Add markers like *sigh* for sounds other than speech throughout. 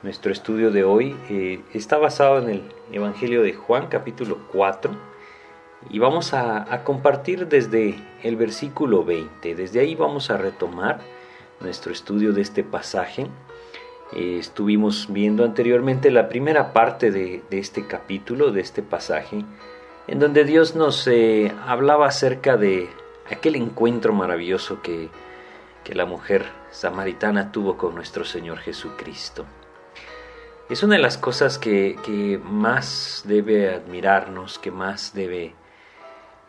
Nuestro estudio de hoy eh, está basado en el Evangelio de Juan capítulo 4 y vamos a, compartir desde el versículo 20. Desde ahí vamos a retomar nuestro estudio de este pasaje. Eh, estuvimos viendo anteriormente la primera parte de, este capítulo, de este pasaje, en donde Dios nos eh, hablaba acerca de aquel encuentro maravilloso que, que la mujer samaritana tuvo con nuestro Señor Jesucristo. Es una de las cosas que, más debe admirarnos, que más debe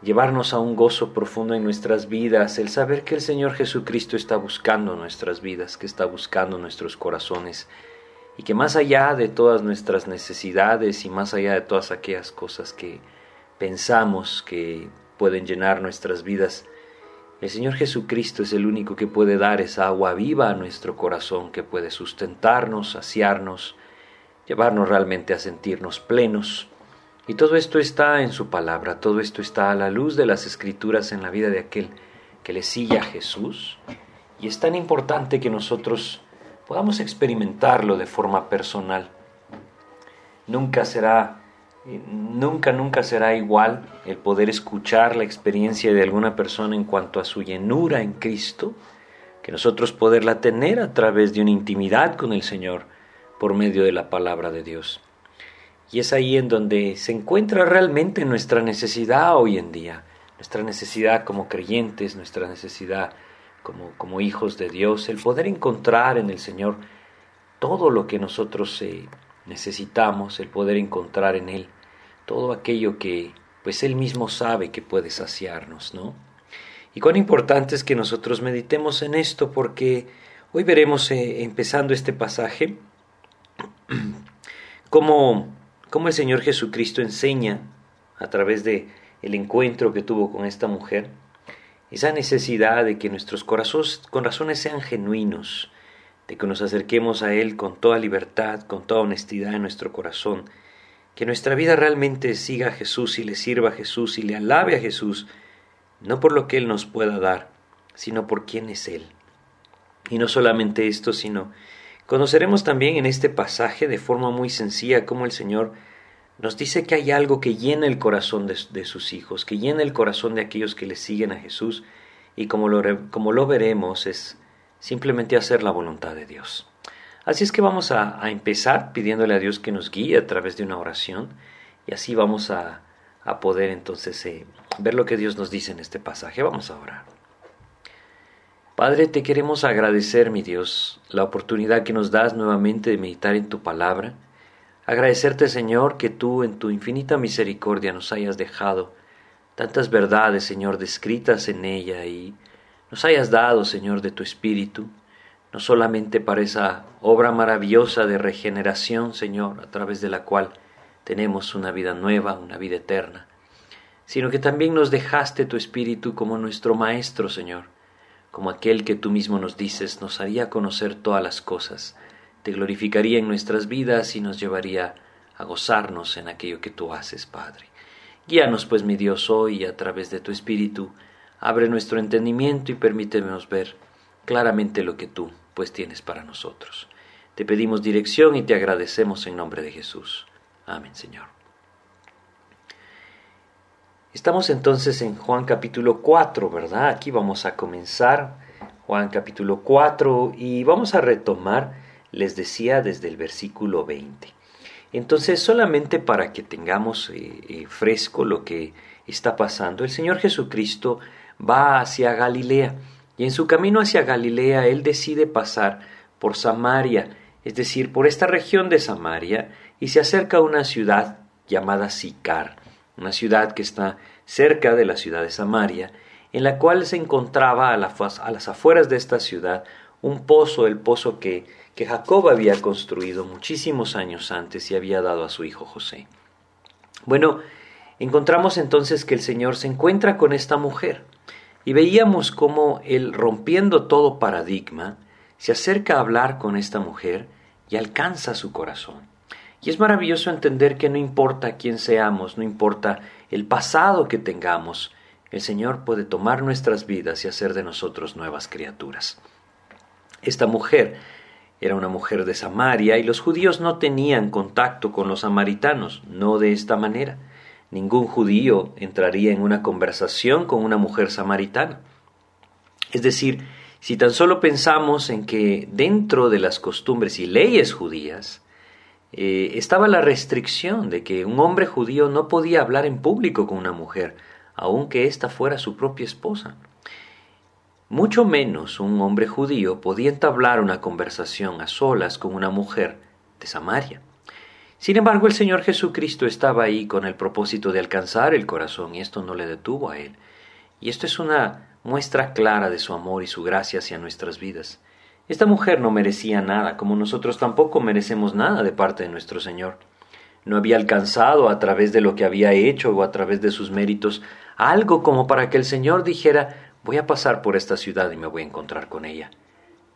llevarnos a un gozo profundo en nuestras vidas, el saber que el Señor Jesucristo está buscando nuestras vidas, que está buscando nuestros corazones y que más allá de todas nuestras necesidades y más allá de todas aquellas cosas que pensamos que pueden llenar nuestras vidas, el Señor Jesucristo es el único que puede dar esa agua viva a nuestro corazón, que puede sustentarnos, saciarnos, llevarnos realmente a sentirnos plenos. Y todo esto está en su palabra, todo esto está a la luz de las escrituras en la vida de aquel que le sigue a Jesús. Y es tan importante que nosotros podamos experimentarlo de forma personal. Nunca será, nunca, nunca será igual el poder escuchar la experiencia de alguna persona en cuanto a su llenura en Cristo, que nosotros poderla tener a través de una intimidad con el Señor por medio de la palabra de Dios. Y es ahí en donde se encuentra realmente nuestra necesidad hoy en día, nuestra necesidad como creyentes, nuestra necesidad como, como hijos de Dios, el poder encontrar en el Señor todo lo que nosotros eh, necesitamos, el poder encontrar en Él todo aquello que pues Él mismo sabe que puede saciarnos, ¿no? Y cuán importante es que nosotros meditemos en esto porque hoy veremos eh, empezando este pasaje *clears throat* cómo, el Señor Jesucristo enseña a través de el encuentro que tuvo con esta mujer, esa necesidad de que nuestros corazones, corazones sean genuinos, de que nos acerquemos a Él con toda libertad, con toda honestidad en nuestro corazón, que nuestra vida realmente siga a Jesús y le sirva a Jesús y le alabe a Jesús, no por lo que Él nos pueda dar, sino por quién es Él. Y no solamente esto, sino Conoceremos también en este pasaje de forma muy sencilla cómo el Señor nos dice que hay algo que llena el corazón de, sus hijos, que llena el corazón de aquellos que le siguen a Jesús y como lo, como lo veremos es simplemente hacer la voluntad de Dios. Así es que vamos a, empezar pidiéndole a Dios que nos guíe a través de una oración y así vamos a, poder entonces eh, ver lo que Dios nos dice en este pasaje. Vamos a orar. Padre, te queremos agradecer, mi Dios, la oportunidad que nos das nuevamente de meditar en tu palabra. Agradecerte, Señor, que tú en tu infinita misericordia nos hayas dejado tantas verdades, Señor, descritas en ella y nos hayas dado, Señor, de tu Espíritu, no solamente para esa obra maravillosa de regeneración, Señor, a través de la cual tenemos una vida nueva, una vida eterna, sino que también nos dejaste tu Espíritu como nuestro Maestro, Señor, como aquel que tú mismo nos dices, nos haría conocer todas las cosas, te glorificaría en nuestras vidas y nos llevaría a gozarnos en aquello que tú haces, Padre. Guíanos, pues, mi Dios, hoy a través de tu Espíritu, abre nuestro entendimiento y permítenos ver claramente lo que tú, pues, tienes para nosotros. Te pedimos dirección y te agradecemos en nombre de Jesús. Amén, Señor. Estamos entonces en Juan capítulo 4, ¿verdad? Aquí vamos a comenzar Juan capítulo 4 y vamos a retomar, les decía, desde el versículo 20. Entonces, solamente para que tengamos eh, eh, fresco lo que está pasando, el Señor Jesucristo va hacia Galilea y en su camino hacia Galilea Él decide pasar por Samaria, es decir, por esta región de Samaria, y se acerca a una ciudad llamada Sicar una ciudad que está cerca de la ciudad de Samaria, en la cual se encontraba a, las afueras de esta ciudad un pozo, el pozo que, que Jacob había construido muchísimos años antes y había dado a su hijo José. Bueno, encontramos entonces que el Señor se encuentra con esta mujer y veíamos cómo él, rompiendo todo paradigma, se acerca a hablar con esta mujer y alcanza su corazón. Y es maravilloso entender que no importa quién seamos, no importa el pasado que tengamos, el Señor puede tomar nuestras vidas y hacer de nosotros nuevas criaturas. Esta mujer Era una mujer de Samaria y los judíos no tenían contacto con los samaritanos, no de esta manera. Ningún judío entraría en una conversación con una mujer samaritana. Es decir, si tan solo pensamos en que dentro de las costumbres y leyes judías eh, estaba la restricción de que un hombre judío no podía hablar en público con una mujer, aunque ésta fuera su propia esposa. Mucho menos un hombre judío podía entablar una conversación a solas con una mujer de Samaria. Sin embargo, el Señor Jesucristo estaba ahí con el propósito de alcanzar el corazón y esto no le detuvo a él. Y esto es una muestra clara de su amor y su gracia hacia nuestras vidas. Esta mujer no merecía nada, como nosotros tampoco merecemos nada de parte de nuestro Señor. No había alcanzado a través de lo que había hecho o a través de sus méritos algo como para que el Señor dijera Voy a pasar por esta ciudad y me voy a encontrar con ella.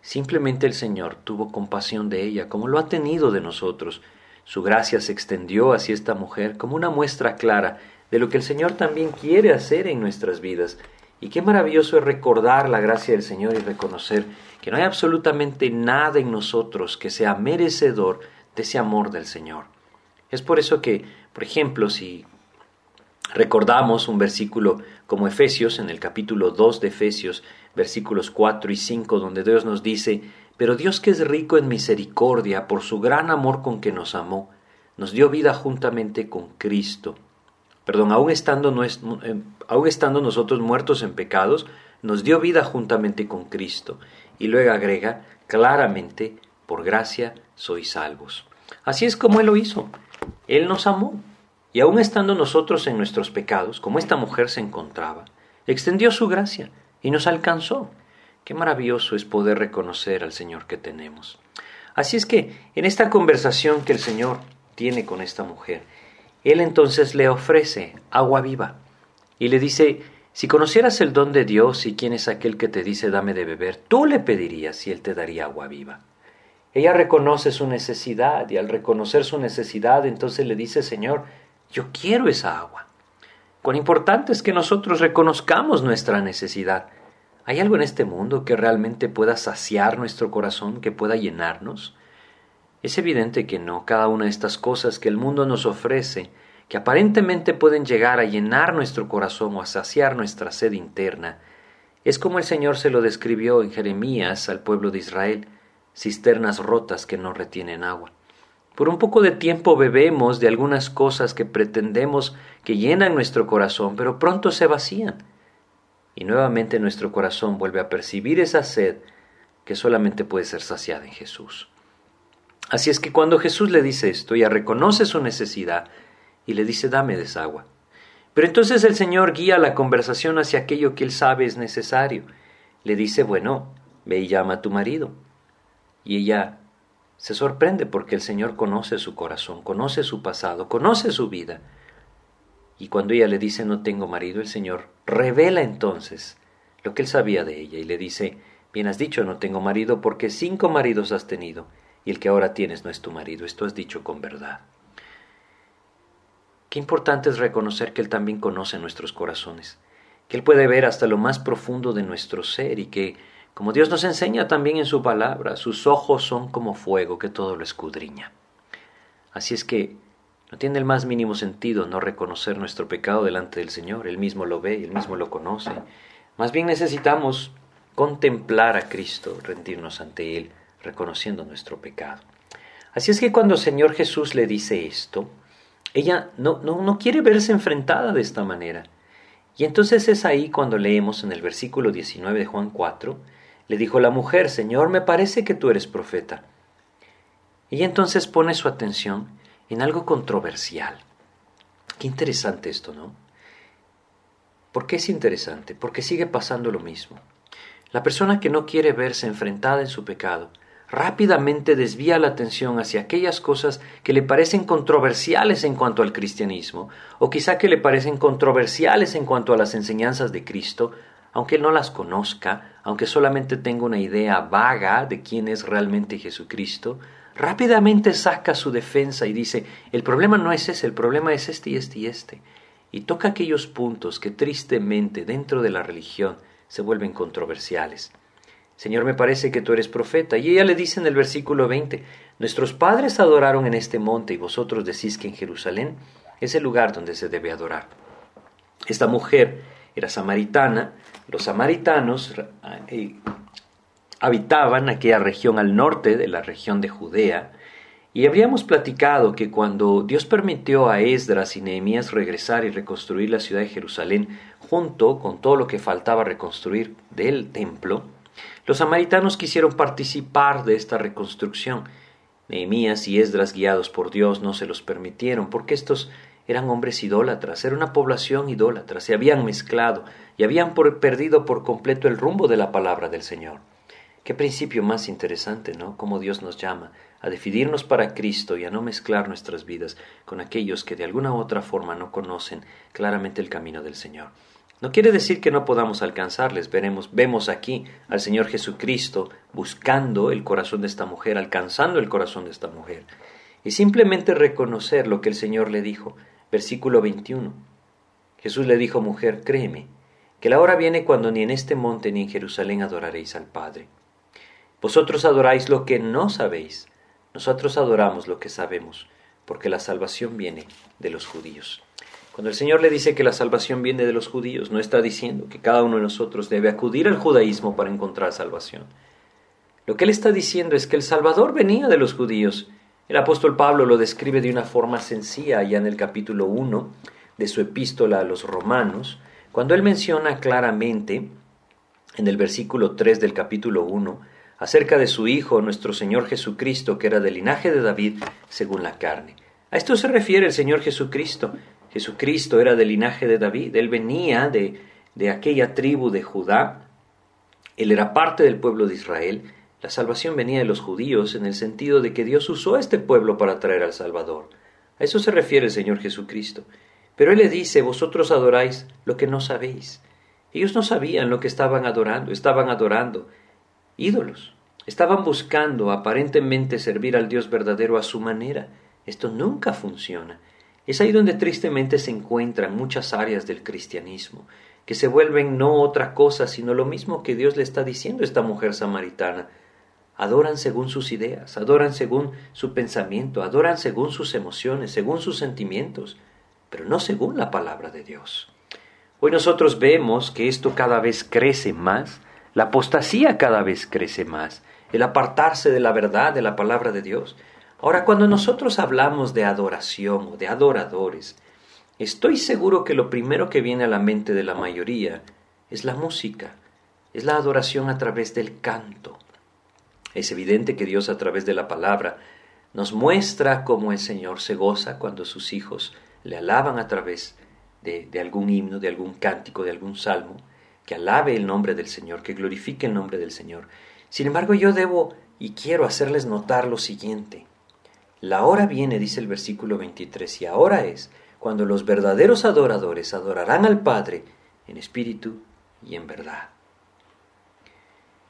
Simplemente el Señor tuvo compasión de ella, como lo ha tenido de nosotros. Su gracia se extendió hacia esta mujer como una muestra clara de lo que el Señor también quiere hacer en nuestras vidas. Y qué maravilloso es recordar la gracia del Señor y reconocer que no hay absolutamente nada en nosotros que sea merecedor de ese amor del Señor. Es por eso que, por ejemplo, si recordamos un versículo como Efesios, en el capítulo 2 de Efesios, versículos 4 y 5, donde Dios nos dice, pero Dios que es rico en misericordia, por su gran amor con que nos amó, nos dio vida juntamente con Cristo. Perdón, aún estando, eh, aún estando nosotros muertos en pecados, nos dio vida juntamente con Cristo. Y luego agrega, claramente, por gracia sois salvos. Así es como Él lo hizo. Él nos amó. Y aun estando nosotros en nuestros pecados, como esta mujer se encontraba, extendió su gracia y nos alcanzó. Qué maravilloso es poder reconocer al Señor que tenemos. Así es que en esta conversación que el Señor tiene con esta mujer, Él entonces le ofrece agua viva y le dice, si conocieras el don de Dios y quién es aquel que te dice dame de beber, tú le pedirías y Él te daría agua viva. Ella reconoce su necesidad y al reconocer su necesidad entonces le dice, Señor, yo quiero esa agua. Cuán importante es que nosotros reconozcamos nuestra necesidad. ¿Hay algo en este mundo que realmente pueda saciar nuestro corazón, que pueda llenarnos? Es evidente que no. Cada una de estas cosas que el mundo nos ofrece, que aparentemente pueden llegar a llenar nuestro corazón o a saciar nuestra sed interna, es como el Señor se lo describió en Jeremías al pueblo de Israel, cisternas rotas que no retienen agua. Por un poco de tiempo bebemos de algunas cosas que pretendemos que llenan nuestro corazón, pero pronto se vacían. Y nuevamente nuestro corazón vuelve a percibir esa sed que solamente puede ser saciada en Jesús. Así es que cuando Jesús le dice esto, ella reconoce su necesidad y le dice, dame desagua. Pero entonces el Señor guía la conversación hacia aquello que él sabe es necesario. Le dice, bueno, ve y llama a tu marido. Y ella se sorprende porque el Señor conoce su corazón, conoce su pasado, conoce su vida. Y cuando ella le dice no tengo marido, el Señor revela entonces lo que él sabía de ella y le dice, bien has dicho no tengo marido porque cinco maridos has tenido y el que ahora tienes no es tu marido, esto has dicho con verdad. Qué importante es reconocer que Él también conoce nuestros corazones, que Él puede ver hasta lo más profundo de nuestro ser y que como Dios nos enseña también en su palabra, sus ojos son como fuego que todo lo escudriña. Así es que no tiene el más mínimo sentido no reconocer nuestro pecado delante del Señor. Él mismo lo ve, él mismo lo conoce. Más bien necesitamos contemplar a Cristo, rendirnos ante Él, reconociendo nuestro pecado. Así es que cuando el Señor Jesús le dice esto, ella no, no, no quiere verse enfrentada de esta manera. Y entonces es ahí cuando leemos en el versículo 19 de Juan 4, le dijo la mujer, Señor, me parece que tú eres profeta. Y entonces pone su atención en algo controversial. Qué interesante esto, ¿no? ¿Por qué es interesante? Porque sigue pasando lo mismo. La persona que no quiere verse enfrentada en su pecado, rápidamente desvía la atención hacia aquellas cosas que le parecen controversiales en cuanto al cristianismo, o quizá que le parecen controversiales en cuanto a las enseñanzas de Cristo, aunque no las conozca, aunque solamente tenga una idea vaga de quién es realmente Jesucristo, rápidamente saca su defensa y dice, el problema no es ese, el problema es este y este y este. Y toca aquellos puntos que tristemente dentro de la religión se vuelven controversiales. Señor, me parece que tú eres profeta. Y ella le dice en el versículo 20, Nuestros padres adoraron en este monte y vosotros decís que en Jerusalén es el lugar donde se debe adorar. Esta mujer era samaritana. Los samaritanos eh, habitaban aquella región al norte de la región de Judea. Y habríamos platicado que cuando Dios permitió a Esdras y Nehemías regresar y reconstruir la ciudad de Jerusalén, junto con todo lo que faltaba reconstruir del templo, los samaritanos quisieron participar de esta reconstrucción. Nehemías y Esdras, guiados por Dios, no se los permitieron, porque estos eran hombres idólatras, era una población idólatra, se habían mezclado y habían perdido por completo el rumbo de la palabra del Señor. Qué principio más interesante, ¿no? Cómo Dios nos llama a decidirnos para Cristo y a no mezclar nuestras vidas con aquellos que de alguna u otra forma no conocen claramente el camino del Señor. No quiere decir que no podamos alcanzarles. Veremos, vemos aquí al Señor Jesucristo buscando el corazón de esta mujer, alcanzando el corazón de esta mujer. Y simplemente reconocer lo que el Señor le dijo. Versículo 21. Jesús le dijo, mujer, créeme, que la hora viene cuando ni en este monte ni en Jerusalén adoraréis al Padre. Vosotros adoráis lo que no sabéis, nosotros adoramos lo que sabemos, porque la salvación viene de los judíos. Cuando el Señor le dice que la salvación viene de los judíos, no está diciendo que cada uno de nosotros debe acudir al judaísmo para encontrar salvación. Lo que Él está diciendo es que el Salvador venía de los judíos. El apóstol Pablo lo describe de una forma sencilla allá en el capítulo 1 de su epístola a los romanos, cuando Él menciona claramente en el versículo 3 del capítulo 1 acerca de su Hijo, nuestro Señor Jesucristo, que era del linaje de David según la carne. A esto se refiere el Señor Jesucristo, Jesucristo era del linaje de David, él venía de, de aquella tribu de Judá, él era parte del pueblo de Israel, la salvación venía de los judíos en el sentido de que Dios usó a este pueblo para traer al Salvador. A eso se refiere el Señor Jesucristo. Pero Él le dice, vosotros adoráis lo que no sabéis. Ellos no sabían lo que estaban adorando, estaban adorando ídolos. Estaban buscando aparentemente servir al Dios verdadero a su manera. Esto nunca funciona. Es ahí donde tristemente se encuentran muchas áreas del cristianismo, que se vuelven no otra cosa sino lo mismo que Dios le está diciendo a esta mujer samaritana. Adoran según sus ideas, adoran según su pensamiento, adoran según sus emociones, según sus sentimientos, pero no según la palabra de Dios. Hoy nosotros vemos que esto cada vez crece más, la apostasía cada vez crece más, el apartarse de la verdad de la palabra de Dios. Ahora, cuando nosotros hablamos de adoración o de adoradores, estoy seguro que lo primero que viene a la mente de la mayoría es la música, es la adoración a través del canto. Es evidente que Dios a través de la palabra nos muestra cómo el Señor se goza cuando sus hijos le alaban a través de, de, algún himno, de algún cántico, de algún salmo, que alabe el nombre del Señor, que glorifique el nombre del Señor. Sin embargo, yo debo y quiero hacerles notar lo siguiente. La hora viene, dice el versículo 23, y ahora es cuando los verdaderos adoradores adorarán al Padre en espíritu y en verdad.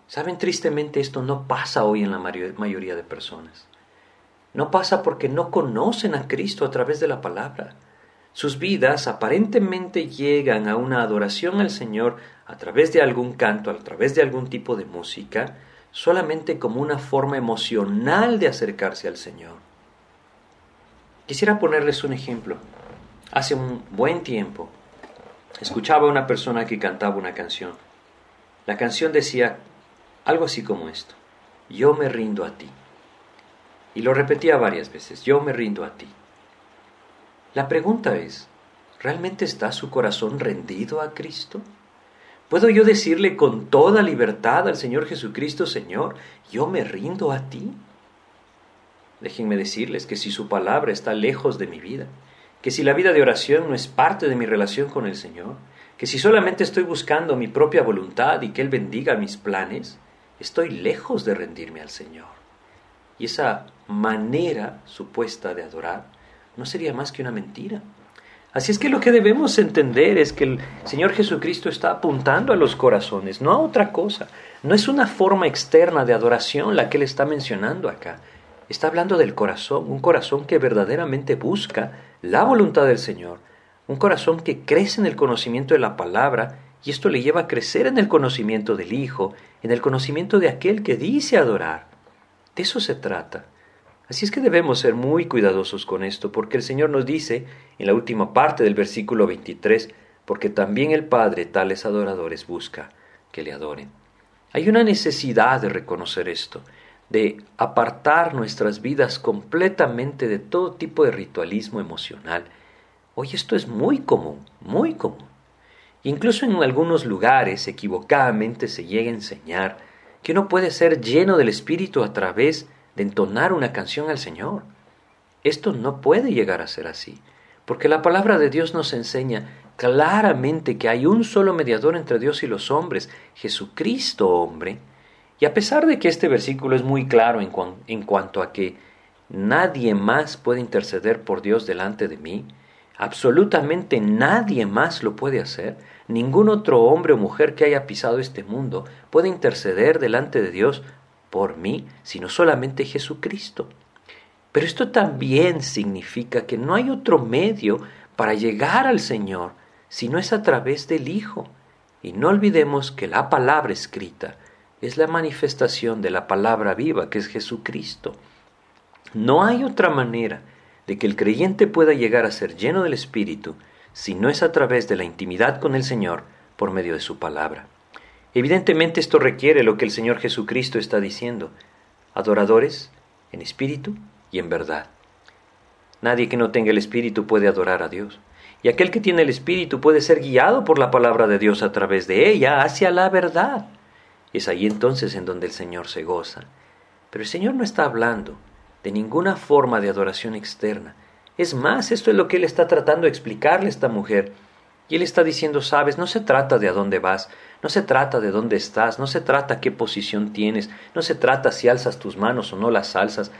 Saben, tristemente esto no pasa hoy en la mayoría de personas. No pasa porque no conocen a Cristo a través de la palabra. Sus vidas aparentemente llegan a una adoración al Señor a través de algún canto, a través de algún tipo de música, solamente como una forma emocional de acercarse al Señor. Quisiera ponerles un ejemplo. Hace un buen tiempo escuchaba a una persona que cantaba una canción. La canción decía algo así como esto. Yo me rindo a ti. Y lo repetía varias veces. Yo me rindo a ti. La pregunta es, ¿realmente está su corazón rendido a Cristo? ¿Puedo yo decirle con toda libertad al Señor Jesucristo, Señor, yo me rindo a ti? Déjenme decirles que si su palabra está lejos de mi vida, que si la vida de oración no es parte de mi relación con el Señor, que si solamente estoy buscando mi propia voluntad y que Él bendiga mis planes, estoy lejos de rendirme al Señor. Y esa manera supuesta de adorar no sería más que una mentira. Así es que lo que debemos entender es que el Señor Jesucristo está apuntando a los corazones, no a otra cosa. No es una forma externa de adoración la que Él está mencionando acá. Está hablando del corazón, un corazón que verdaderamente busca la voluntad del Señor, un corazón que crece en el conocimiento de la palabra Y esto le lleva a crecer en el conocimiento del Hijo, en el conocimiento de aquel que dice adorar. De eso se trata. Así es que debemos ser muy cuidadosos con esto, porque el Señor nos dice en la última parte del versículo 23, porque también el Padre tales adoradores busca que le adoren. Hay una necesidad de reconocer esto, de apartar nuestras vidas completamente de todo tipo de ritualismo emocional. Hoy esto es muy común, muy común. Incluso en algunos lugares equivocadamente se llega a enseñar que uno puede ser lleno del Espíritu a través de entonar una canción al Señor. Esto no puede llegar a ser así, porque la palabra de Dios nos enseña claramente que hay un solo mediador entre Dios y los hombres, Jesucristo hombre. Y a pesar de que este versículo es muy claro en, en cuanto a que nadie más puede interceder por Dios delante de mí, absolutamente nadie más lo puede hacer, Ningún otro hombre o mujer que haya pisado este mundo puede interceder delante de Dios por mí, sino solamente Jesucristo. Pero esto también significa que no hay otro medio para llegar al Señor si no es a través del Hijo. Y no olvidemos que la palabra escrita es la manifestación de la palabra viva, que es Jesucristo. No hay otra manera de que el creyente pueda llegar a ser lleno del Espíritu si no es a través de la intimidad con el Señor por medio de su palabra. Evidentemente esto requiere lo que el Señor Jesucristo está diciendo, adoradores en espíritu y en verdad. Nadie que no tenga el espíritu puede adorar a Dios. Y aquel que tiene el espíritu puede ser guiado por la palabra de Dios a través de ella hacia la verdad. Es ahí entonces en donde el Señor se goza. Pero el Señor no está hablando de ninguna forma de adoración externa, es más, esto es lo que él está tratando de explicarle a esta mujer. Y él está diciendo, sabes, no se trata de a dónde vas, no se trata de dónde estás, no se trata qué posición tienes, no se trata si alzas tus manos o no las alzas,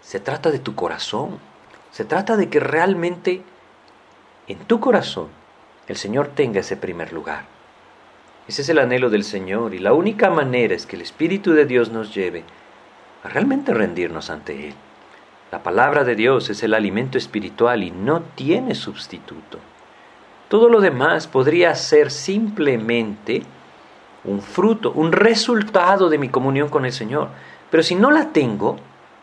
se trata de tu corazón. Se trata de que realmente en tu corazón el Señor tenga ese primer lugar. Ese es el anhelo del Señor y la única manera es que el Espíritu de Dios nos lleve a realmente rendirnos ante Él. La palabra de Dios es el alimento espiritual y no tiene sustituto. Todo lo demás podría ser simplemente un fruto, un resultado de mi comunión con el Señor. Pero si no la tengo,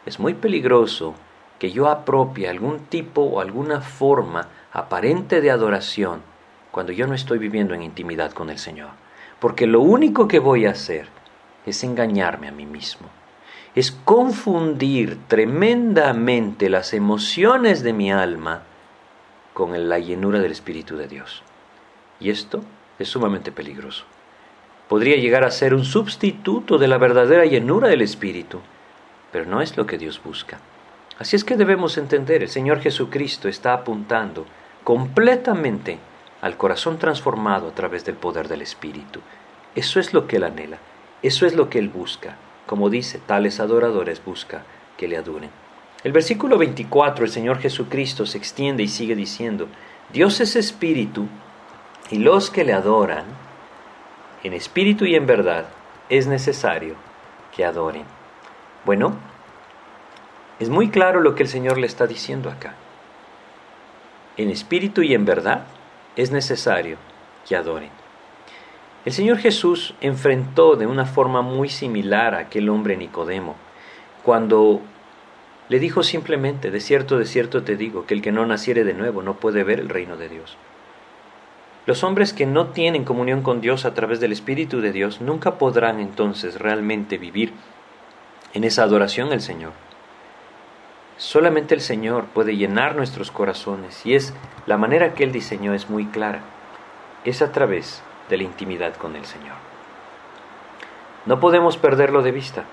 es muy peligroso que yo apropie algún tipo o alguna forma aparente de adoración cuando yo no estoy viviendo en intimidad con el Señor. Porque lo único que voy a hacer es engañarme a mí mismo es confundir tremendamente las emociones de mi alma con la llenura del Espíritu de Dios. Y esto es sumamente peligroso. Podría llegar a ser un sustituto de la verdadera llenura del Espíritu, pero no es lo que Dios busca. Así es que debemos entender, el Señor Jesucristo está apuntando completamente al corazón transformado a través del poder del Espíritu. Eso es lo que Él anhela, eso es lo que Él busca. Como dice, tales adoradores busca que le adoren. El versículo 24, el Señor Jesucristo se extiende y sigue diciendo, Dios es espíritu y los que le adoran, en espíritu y en verdad, es necesario que adoren. Bueno, es muy claro lo que el Señor le está diciendo acá. En espíritu y en verdad es necesario que adoren. El Señor Jesús enfrentó de una forma muy similar a aquel hombre Nicodemo, cuando le dijo simplemente, de cierto, de cierto te digo, que el que no naciere de nuevo no puede ver el reino de Dios. Los hombres que no tienen comunión con Dios a través del Espíritu de Dios nunca podrán entonces realmente vivir en esa adoración al Señor. Solamente el Señor puede llenar nuestros corazones y es la manera que Él diseñó es muy clara. Es a través de la intimidad con el Señor. No podemos perderlo de vista.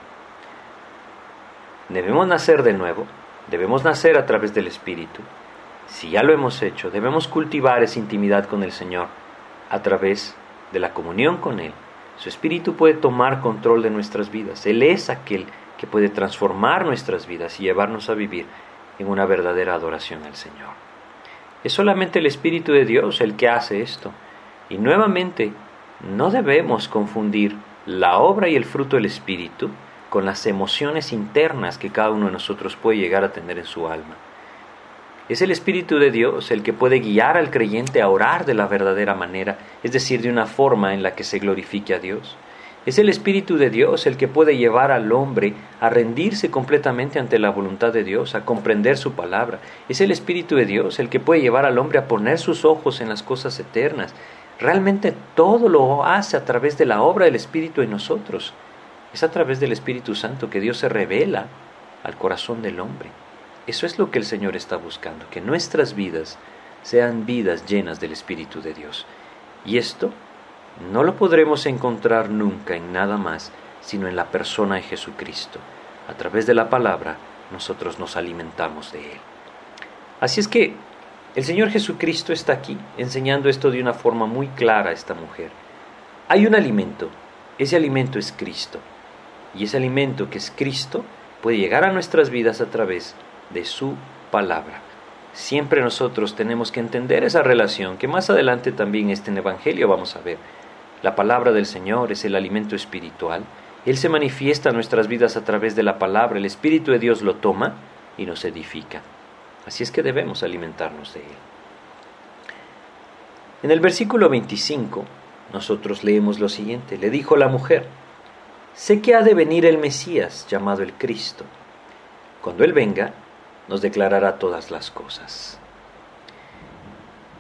Debemos nacer de nuevo, debemos nacer a través del Espíritu. Si ya lo hemos hecho, debemos cultivar esa intimidad con el Señor a través de la comunión con Él. Su Espíritu puede tomar control de nuestras vidas. Él es aquel que puede transformar nuestras vidas y llevarnos a vivir en una verdadera adoración al Señor. Es solamente el Espíritu de Dios el que hace esto. Y nuevamente, no debemos confundir la obra y el fruto del Espíritu con las emociones internas que cada uno de nosotros puede llegar a tener en su alma. Es el Espíritu de Dios el que puede guiar al creyente a orar de la verdadera manera, es decir, de una forma en la que se glorifique a Dios. Es el Espíritu de Dios el que puede llevar al hombre a rendirse completamente ante la voluntad de Dios, a comprender su palabra. Es el Espíritu de Dios el que puede llevar al hombre a poner sus ojos en las cosas eternas. Realmente todo lo hace a través de la obra del Espíritu en nosotros. Es a través del Espíritu Santo que Dios se revela al corazón del hombre. Eso es lo que el Señor está buscando, que nuestras vidas sean vidas llenas del Espíritu de Dios. Y esto no lo podremos encontrar nunca en nada más, sino en la persona de Jesucristo. A través de la palabra nosotros nos alimentamos de Él. Así es que el Señor Jesucristo está aquí enseñando esto de una forma muy clara a esta mujer. Hay un alimento, ese alimento es Cristo. Y ese alimento que es Cristo puede llegar a nuestras vidas a través de su palabra. Siempre nosotros tenemos que entender esa relación que más adelante también este Evangelio vamos a ver. La palabra del Señor es el alimento espiritual. Él se manifiesta en nuestras vidas a través de la palabra. El Espíritu de Dios lo toma y nos edifica. Así es que debemos alimentarnos de Él. En el versículo 25 nosotros leemos lo siguiente. Le dijo la mujer, sé que ha de venir el Mesías llamado el Cristo. Cuando Él venga, nos declarará todas las cosas.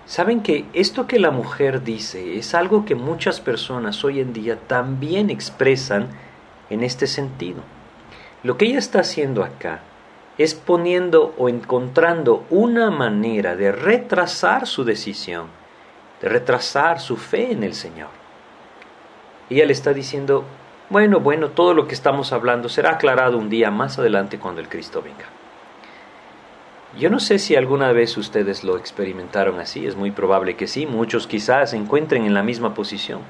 Saben que esto que la mujer dice es algo que muchas personas hoy en día también expresan en este sentido. Lo que ella está haciendo acá es poniendo o encontrando una manera de retrasar su decisión, de retrasar su fe en el Señor. Ella le está diciendo, bueno, bueno, todo lo que estamos hablando será aclarado un día más adelante cuando el Cristo venga. Yo no sé si alguna vez ustedes lo experimentaron así, es muy probable que sí, muchos quizás se encuentren en la misma posición.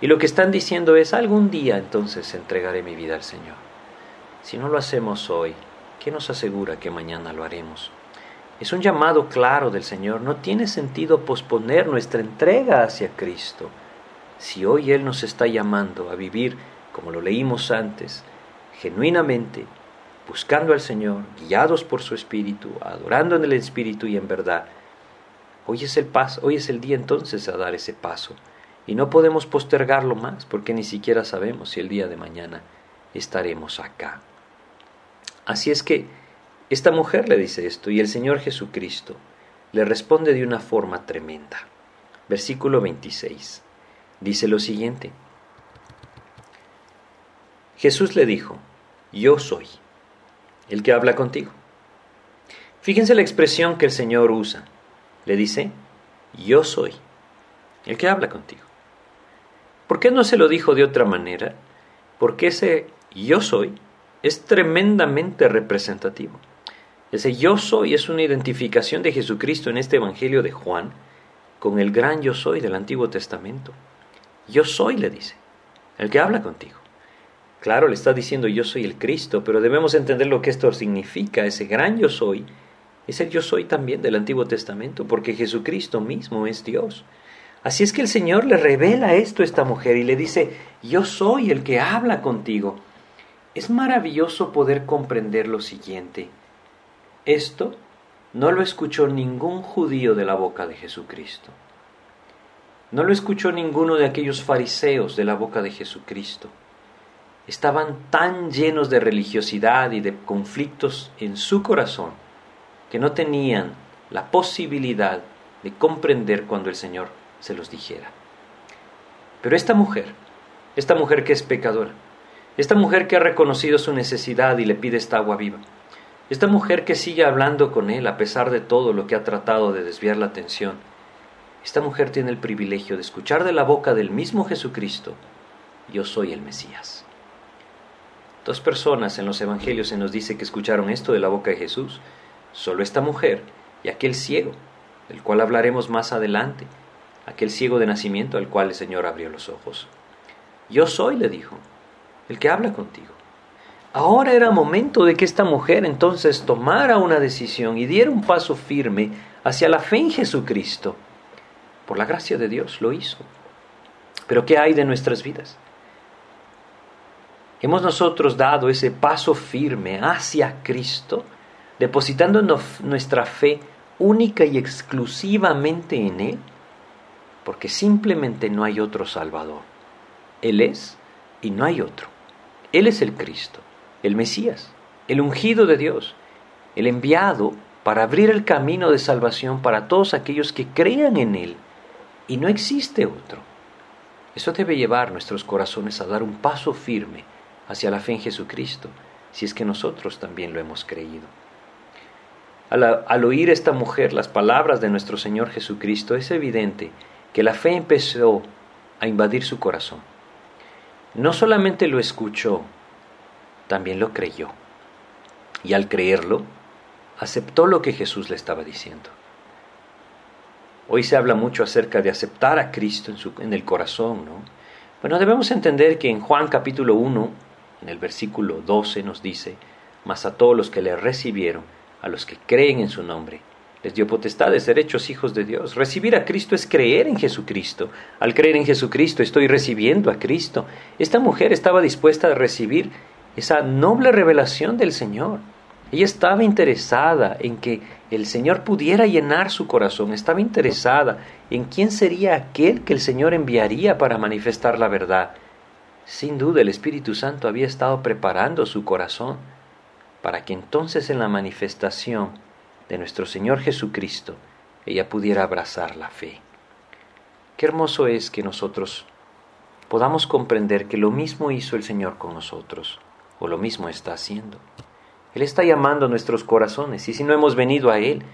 Y lo que están diciendo es, algún día entonces entregaré mi vida al Señor. Si no lo hacemos hoy, ¿qué nos asegura que mañana lo haremos? Es un llamado claro del Señor, no tiene sentido posponer nuestra entrega hacia Cristo. Si hoy Él nos está llamando a vivir, como lo leímos antes, genuinamente, buscando al Señor, guiados por su Espíritu, adorando en el Espíritu y en verdad. Hoy es el paso, hoy es el día entonces a dar ese paso. Y no podemos postergarlo más porque ni siquiera sabemos si el día de mañana estaremos acá. Así es que esta mujer le dice esto y el Señor Jesucristo le responde de una forma tremenda. Versículo 26. Dice lo siguiente. Jesús le dijo, yo soy el que habla contigo. Fíjense la expresión que el Señor usa. Le dice, yo soy el que habla contigo. ¿Por qué no se lo dijo de otra manera? Porque ese yo soy es tremendamente representativo. Ese yo soy es una identificación de Jesucristo en este Evangelio de Juan con el gran yo soy del Antiguo Testamento. Yo soy, le dice, el que habla contigo. Claro, le está diciendo yo soy el Cristo, pero debemos entender lo que esto significa. Ese gran yo soy es el yo soy también del Antiguo Testamento, porque Jesucristo mismo es Dios. Así es que el Señor le revela esto a esta mujer y le dice, yo soy el que habla contigo. Es maravilloso poder comprender lo siguiente. Esto no lo escuchó ningún judío de la boca de Jesucristo. No lo escuchó ninguno de aquellos fariseos de la boca de Jesucristo estaban tan llenos de religiosidad y de conflictos en su corazón que no tenían la posibilidad de comprender cuando el Señor se los dijera. Pero esta mujer, esta mujer que es pecadora, esta mujer que ha reconocido su necesidad y le pide esta agua viva, esta mujer que sigue hablando con él a pesar de todo lo que ha tratado de desviar la atención, esta mujer tiene el privilegio de escuchar de la boca del mismo Jesucristo, yo soy el Mesías. Dos personas en los evangelios se nos dice que escucharon esto de la boca de Jesús, solo esta mujer y aquel ciego, del cual hablaremos más adelante, aquel ciego de nacimiento al cual el Señor abrió los ojos. Yo soy, le dijo, el que habla contigo. Ahora era momento de que esta mujer entonces tomara una decisión y diera un paso firme hacia la fe en Jesucristo. Por la gracia de Dios lo hizo. Pero ¿qué hay de nuestras vidas? Hemos nosotros dado ese paso firme hacia Cristo, depositando nuestra fe única y exclusivamente en Él, porque simplemente no hay otro Salvador. Él es y no hay otro. Él es el Cristo, el Mesías, el ungido de Dios, el enviado para abrir el camino de salvación para todos aquellos que crean en Él. Y no existe otro. Eso debe llevar nuestros corazones a dar un paso firme hacia la fe en Jesucristo, si es que nosotros también lo hemos creído. Al, oír esta mujer las palabras de nuestro Señor Jesucristo, es evidente que la fe empezó a invadir su corazón. No solamente lo escuchó, también lo creyó. Y al creerlo, aceptó lo que Jesús le estaba diciendo. Hoy se habla mucho acerca de aceptar a Cristo en, su, en el corazón, ¿no? Bueno, debemos entender que en Juan capítulo 1, en el versículo 12 nos dice, mas a todos los que le recibieron, a los que creen en su nombre, les dio potestad de ser hechos hijos de Dios. Recibir a Cristo es creer en Jesucristo. Al creer en Jesucristo estoy recibiendo a Cristo. Esta mujer estaba dispuesta a recibir esa noble revelación del Señor. Ella estaba interesada en que el Señor pudiera llenar su corazón, estaba interesada en quién sería aquel que el Señor enviaría para manifestar la verdad. Sin duda el Espíritu Santo había estado preparando su corazón para que entonces en la manifestación de nuestro Señor Jesucristo ella pudiera abrazar la fe. Qué hermoso es que nosotros podamos comprender que lo mismo hizo el Señor con nosotros, o lo mismo está haciendo. Él está llamando nuestros corazones y si no hemos venido a Él,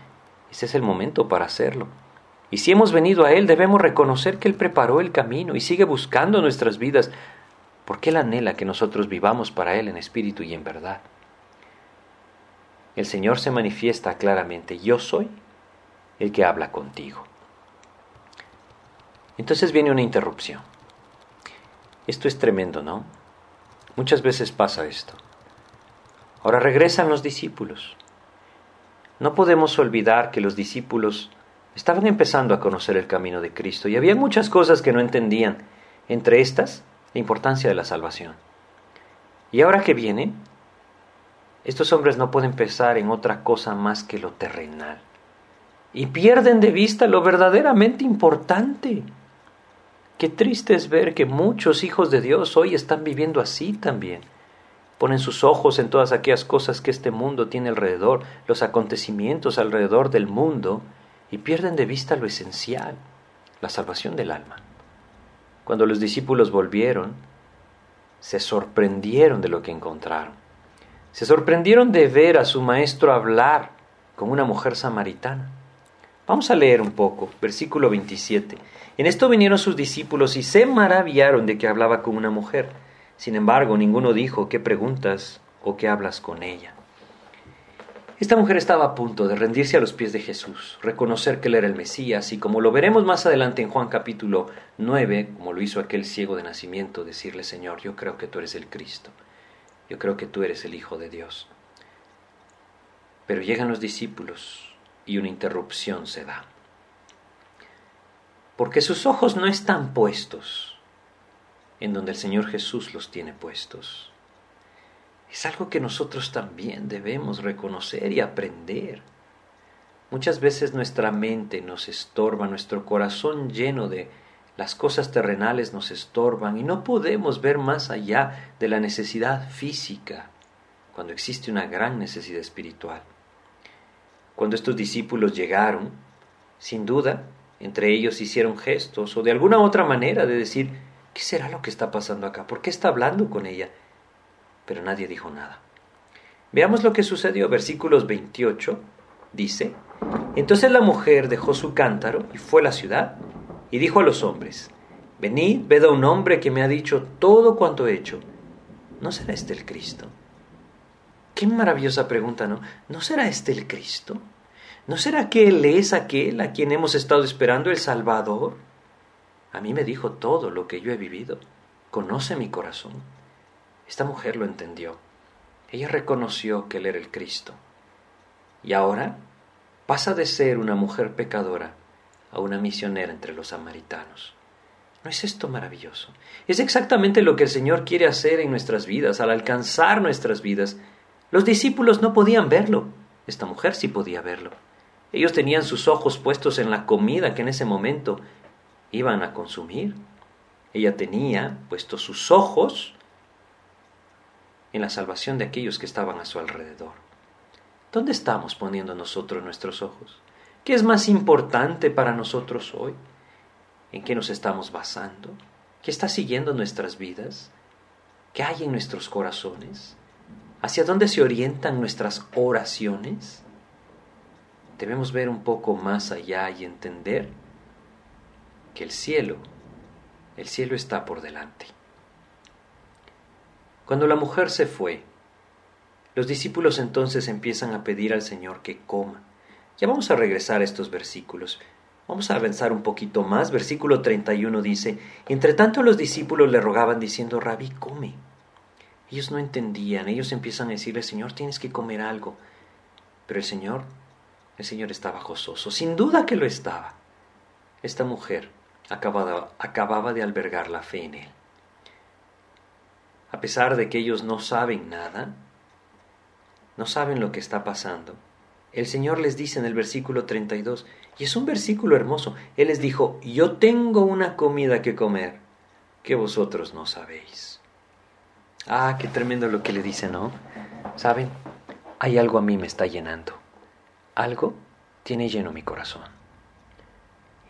ese es el momento para hacerlo. Y si hemos venido a Él, debemos reconocer que Él preparó el camino y sigue buscando nuestras vidas, porque Él anhela que nosotros vivamos para Él en espíritu y en verdad. El Señor se manifiesta claramente, yo soy el que habla contigo. Entonces viene una interrupción. Esto es tremendo, ¿no? Muchas veces pasa esto. Ahora regresan los discípulos. No podemos olvidar que los discípulos estaban empezando a conocer el camino de Cristo y había muchas cosas que no entendían, entre estas la importancia de la salvación. Y ahora que vienen, estos hombres no pueden pensar en otra cosa más que lo terrenal y pierden de vista lo verdaderamente importante. Qué triste es ver que muchos hijos de Dios hoy están viviendo así también Ponen sus ojos en todas aquellas cosas que este mundo tiene alrededor, los acontecimientos alrededor del mundo, y pierden de vista lo esencial, la salvación del alma. Cuando los discípulos volvieron, se sorprendieron de lo que encontraron. Se sorprendieron de ver a su maestro hablar con una mujer samaritana. Vamos a leer un poco, versículo 27. En esto vinieron sus discípulos y se maravillaron de que hablaba con una mujer. Sin embargo, ninguno dijo qué preguntas o qué hablas con ella. Esta mujer estaba a punto de rendirse a los pies de Jesús, reconocer que él era el Mesías y como lo veremos más adelante en Juan capítulo 9, como lo hizo aquel ciego de nacimiento, decirle, Señor, yo creo que tú eres el Cristo, yo creo que tú eres el Hijo de Dios. Pero llegan los discípulos y una interrupción se da. Porque sus ojos no están puestos en donde el Señor Jesús los tiene puestos. Es algo que nosotros también debemos reconocer y aprender. Muchas veces nuestra mente nos estorba, nuestro corazón lleno de las cosas terrenales nos estorban y no podemos ver más allá de la necesidad física cuando existe una gran necesidad espiritual. Cuando estos discípulos llegaron, sin duda, entre ellos hicieron gestos o de alguna otra manera de decir, ¿Qué será lo que está pasando acá? ¿Por qué está hablando con ella? Pero nadie dijo nada. Veamos lo que sucedió. Versículos 28 dice, Entonces la mujer dejó su cántaro y fue a la ciudad y dijo a los hombres, Venid, ved a un hombre que me ha dicho todo cuanto he hecho. ¿No será este el Cristo? Qué maravillosa pregunta, ¿no? ¿No será este el Cristo? ¿No será que Él es aquel a quien hemos estado esperando, el Salvador? A mí me dijo todo lo que yo he vivido. Conoce mi corazón. Esta mujer lo entendió. Ella reconoció que Él era el Cristo. Y ahora pasa de ser una mujer pecadora a una misionera entre los samaritanos. ¿No es esto maravilloso? Es exactamente lo que el Señor quiere hacer en nuestras vidas, al alcanzar nuestras vidas. Los discípulos no podían verlo. Esta mujer sí podía verlo. Ellos tenían sus ojos puestos en la comida que en ese momento iban a consumir. Ella tenía puestos sus ojos en la salvación de aquellos que estaban a su alrededor. ¿Dónde estamos poniendo nosotros nuestros ojos? ¿Qué es más importante para nosotros hoy? ¿En qué nos estamos basando? ¿Qué está siguiendo nuestras vidas? ¿Qué hay en nuestros corazones? ¿Hacia dónde se orientan nuestras oraciones? Debemos ver un poco más allá y entender que el cielo, el cielo está por delante. Cuando la mujer se fue, los discípulos entonces empiezan a pedir al Señor que coma. Ya vamos a regresar a estos versículos. Vamos a avanzar un poquito más. Versículo 31 dice, Entre tanto los discípulos le rogaban diciendo, Rabí, come. Ellos no entendían, ellos empiezan a decirle, Señor, tienes que comer algo. Pero el Señor, el Señor estaba gozoso, sin duda que lo estaba. Esta mujer acababa, acababa de albergar la fe en Él a pesar de que ellos no saben nada, no saben lo que está pasando, el Señor les dice en el versículo 32, y es un versículo hermoso, Él les dijo, yo tengo una comida que comer que vosotros no sabéis. Ah, qué tremendo lo que le dice, ¿no? ¿Saben? Hay algo a mí me está llenando. Algo tiene lleno mi corazón.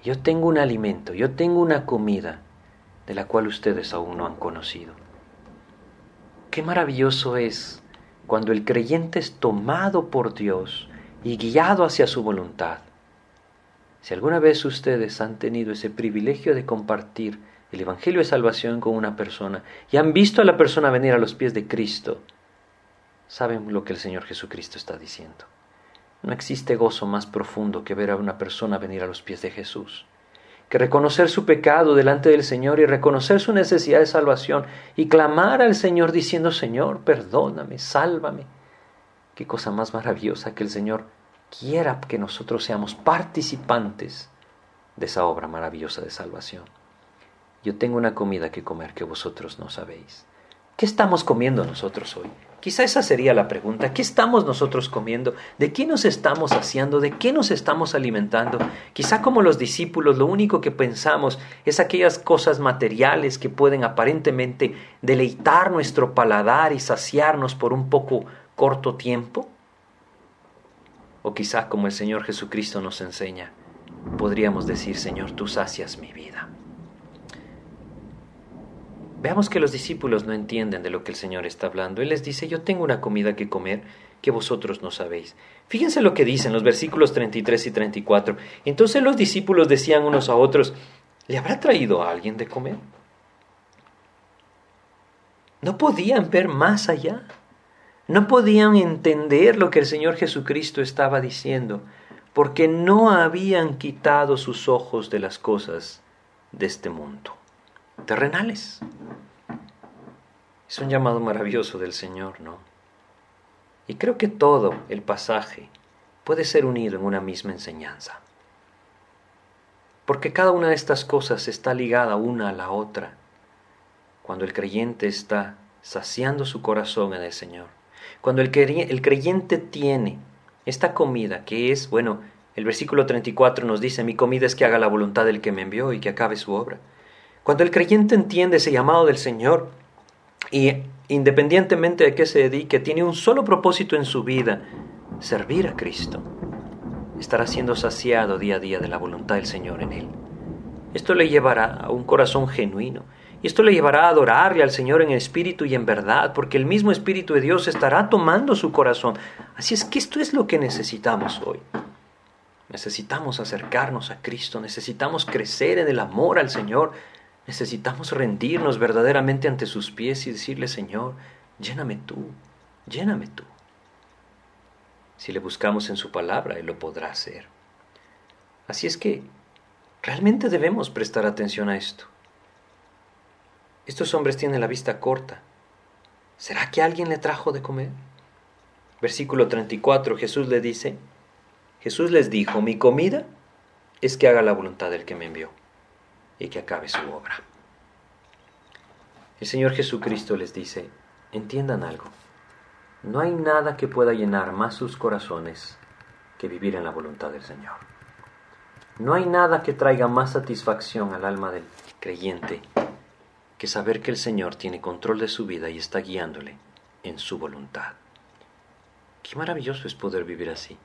Yo tengo un alimento, yo tengo una comida de la cual ustedes aún no han conocido. Qué maravilloso es cuando el creyente es tomado por Dios y guiado hacia su voluntad. Si alguna vez ustedes han tenido ese privilegio de compartir el Evangelio de Salvación con una persona y han visto a la persona venir a los pies de Cristo, saben lo que el Señor Jesucristo está diciendo. No existe gozo más profundo que ver a una persona venir a los pies de Jesús que reconocer su pecado delante del Señor y reconocer su necesidad de salvación y clamar al Señor diciendo, Señor, perdóname, sálvame. Qué cosa más maravillosa que el Señor quiera que nosotros seamos participantes de esa obra maravillosa de salvación. Yo tengo una comida que comer que vosotros no sabéis. ¿Qué estamos comiendo nosotros hoy? Quizá esa sería la pregunta. ¿Qué estamos nosotros comiendo? ¿De qué nos estamos haciendo? ¿De qué nos estamos alimentando? Quizá como los discípulos lo único que pensamos es aquellas cosas materiales que pueden aparentemente deleitar nuestro paladar y saciarnos por un poco corto tiempo. O quizá como el Señor Jesucristo nos enseña, podríamos decir, Señor, tú sacias mi vida. Veamos que los discípulos no entienden de lo que el Señor está hablando. Él les dice, yo tengo una comida que comer que vosotros no sabéis. Fíjense lo que dicen los versículos 33 y 34. Entonces los discípulos decían unos a otros, ¿le habrá traído a alguien de comer? No podían ver más allá. No podían entender lo que el Señor Jesucristo estaba diciendo, porque no habían quitado sus ojos de las cosas de este mundo terrenales. Es un llamado maravilloso del Señor, ¿no? Y creo que todo el pasaje puede ser unido en una misma enseñanza. Porque cada una de estas cosas está ligada una a la otra. Cuando el creyente está saciando su corazón en el Señor. Cuando el, creyente tiene esta comida que es, bueno, el versículo 34 nos dice, mi comida es que haga la voluntad del que me envió y que acabe su obra. Cuando el creyente entiende ese llamado del Señor y independientemente de qué se dedique, tiene un solo propósito en su vida, servir a Cristo, estará siendo saciado día a día de la voluntad del Señor en él. Esto le llevará a un corazón genuino. Y esto le llevará a adorarle al Señor en espíritu y en verdad, porque el mismo Espíritu de Dios estará tomando su corazón. Así es que esto es lo que necesitamos hoy. Necesitamos acercarnos a Cristo, necesitamos crecer en el amor al Señor, Necesitamos rendirnos verdaderamente ante sus pies y decirle, Señor, lléname tú, lléname tú. Si le buscamos en su palabra, Él lo podrá hacer. Así es que realmente debemos prestar atención a esto. Estos hombres tienen la vista corta. ¿Será que alguien le trajo de comer? Versículo 34, Jesús le dice, Jesús les dijo, mi comida es que haga la voluntad del que me envió y que acabe su obra. El Señor Jesucristo les dice, entiendan algo, no hay nada que pueda llenar más sus corazones que vivir en la voluntad del Señor. No hay nada que traiga más satisfacción al alma del creyente que saber que el Señor tiene control de su vida y está guiándole en su voluntad. Qué maravilloso es poder vivir así.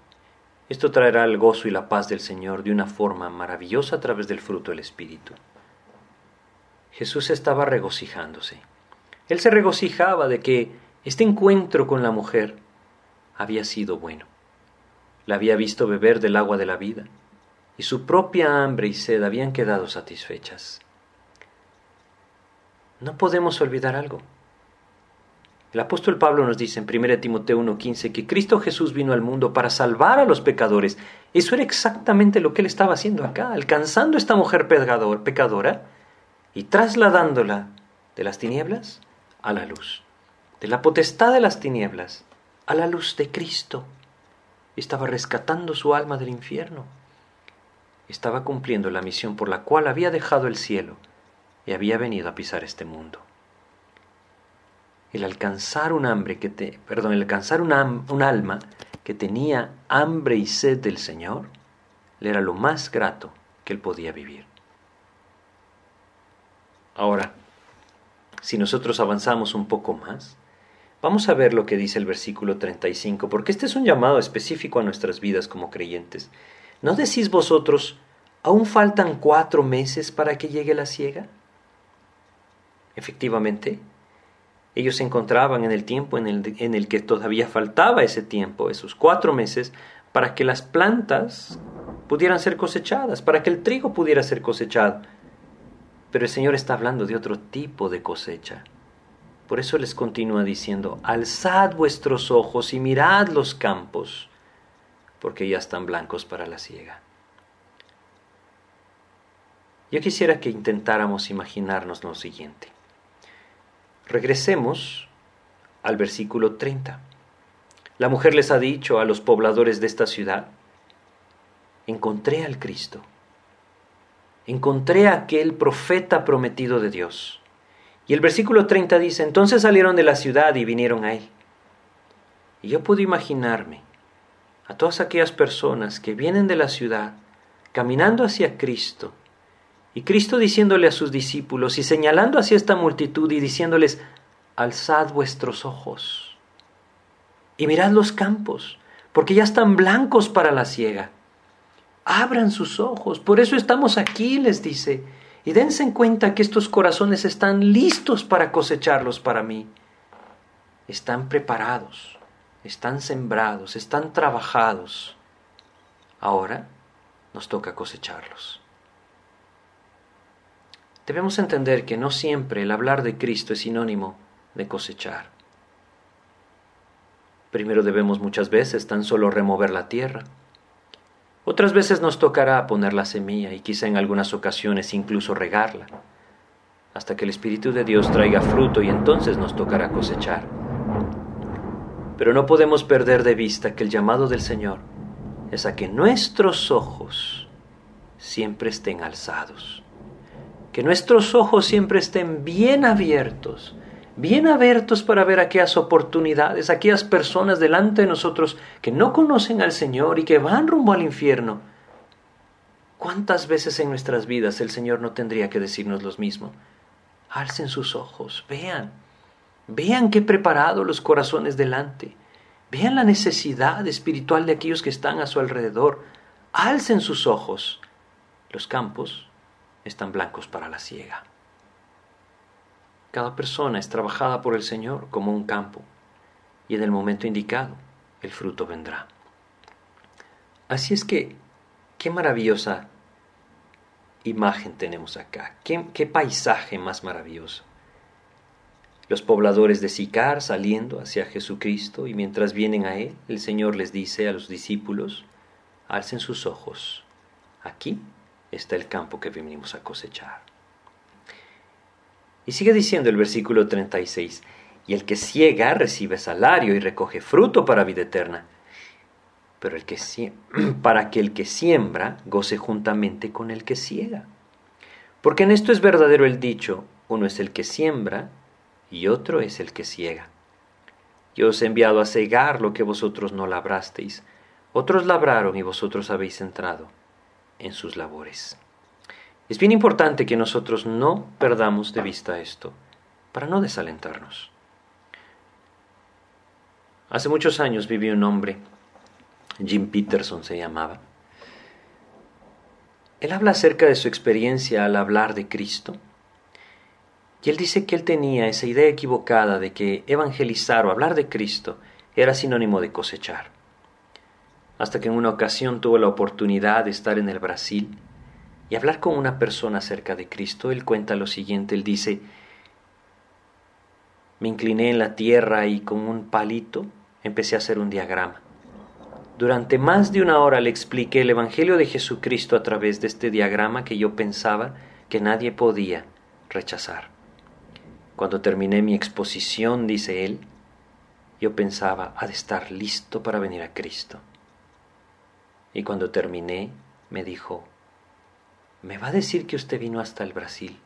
Esto traerá el gozo y la paz del Señor de una forma maravillosa a través del fruto del Espíritu. Jesús estaba regocijándose. Él se regocijaba de que este encuentro con la mujer había sido bueno. La había visto beber del agua de la vida, y su propia hambre y sed habían quedado satisfechas. No podemos olvidar algo. El apóstol Pablo nos dice en 1 Timoteo 1:15 que Cristo Jesús vino al mundo para salvar a los pecadores. Eso era exactamente lo que él estaba haciendo acá, alcanzando a esta mujer pecadora y trasladándola de las tinieblas a la luz, de la potestad de las tinieblas a la luz de Cristo. Estaba rescatando su alma del infierno. Estaba cumpliendo la misión por la cual había dejado el cielo y había venido a pisar este mundo el alcanzar un hambre que te, perdón, el alcanzar un alma que tenía hambre y sed del Señor, le era lo más grato que él podía vivir. Ahora, si nosotros avanzamos un poco más, vamos a ver lo que dice el versículo 35, porque este es un llamado específico a nuestras vidas como creyentes. ¿No decís vosotros, aún faltan cuatro meses para que llegue la ciega? Efectivamente, ellos se encontraban en el tiempo en el, en el, que todavía faltaba ese tiempo, esos cuatro meses, para que las plantas pudieran ser cosechadas, para que el trigo pudiera ser cosechado. Pero el Señor está hablando de otro tipo de cosecha. Por eso les continúa diciendo, alzad vuestros ojos y mirad los campos, porque ya están blancos para la siega. Yo quisiera que intentáramos imaginarnos lo siguiente. Regresemos al versículo 30. La mujer les ha dicho a los pobladores de esta ciudad, encontré al Cristo, encontré a aquel profeta prometido de Dios. Y el versículo 30 dice, entonces salieron de la ciudad y vinieron a él. Y yo puedo imaginarme a todas aquellas personas que vienen de la ciudad, caminando hacia Cristo, y Cristo diciéndole a sus discípulos y señalando hacia esta multitud y diciéndoles, alzad vuestros ojos y mirad los campos, porque ya están blancos para la siega. Abran sus ojos, por eso estamos aquí, les dice, y dense en cuenta que estos corazones están listos para cosecharlos para mí. Están preparados, están sembrados, están trabajados. Ahora nos toca cosecharlos. Debemos entender que no siempre el hablar de Cristo es sinónimo de cosechar. Primero debemos muchas veces tan solo remover la tierra. Otras veces nos tocará poner la semilla y quizá en algunas ocasiones incluso regarla, hasta que el Espíritu de Dios traiga fruto y entonces nos tocará cosechar. Pero no podemos perder de vista que el llamado del Señor es a que nuestros ojos siempre estén alzados que nuestros ojos siempre estén bien abiertos, bien abiertos para ver aquellas oportunidades, aquellas personas delante de nosotros que no conocen al Señor y que van rumbo al infierno. ¿Cuántas veces en nuestras vidas el Señor no tendría que decirnos lo mismo? Alcen sus ojos, vean, vean qué preparado los corazones delante, vean la necesidad espiritual de aquellos que están a su alrededor, alcen sus ojos. Los campos están blancos para la siega. Cada persona es trabajada por el Señor como un campo, y en el momento indicado el fruto vendrá. Así es que, qué maravillosa imagen tenemos acá, qué, qué paisaje más maravilloso. Los pobladores de Sicar saliendo hacia Jesucristo y mientras vienen a Él, el Señor les dice a los discípulos, alcen sus ojos, aquí está el campo que venimos a cosechar. Y sigue diciendo el versículo 36, y el que ciega recibe salario y recoge fruto para vida eterna, pero el que *clears throat* para que el que siembra goce juntamente con el que ciega. Porque en esto es verdadero el dicho, uno es el que siembra y otro es el que ciega. Yo os he enviado a cegar lo que vosotros no labrasteis, Otros labraron y vosotros habéis entrado en sus labores. Es bien importante que nosotros no perdamos de vista esto, para no desalentarnos. Hace muchos años vivió un hombre, Jim Peterson se llamaba. Él habla acerca de su experiencia al hablar de Cristo. Y él dice que él tenía esa idea equivocada de que evangelizar o hablar de Cristo era sinónimo de cosechar. Hasta que en una ocasión tuvo la oportunidad de estar en el Brasil y hablar con una persona acerca de Cristo, él cuenta lo siguiente, él dice, me incliné en la tierra y con un palito empecé a hacer un diagrama. Durante más de una hora le expliqué el Evangelio de Jesucristo a través de este diagrama que yo pensaba que nadie podía rechazar. Cuando terminé mi exposición, dice él, yo pensaba, ha de estar listo para venir a Cristo. Y cuando terminé, me dijo, ¿Me va a decir que usted vino hasta el Brasil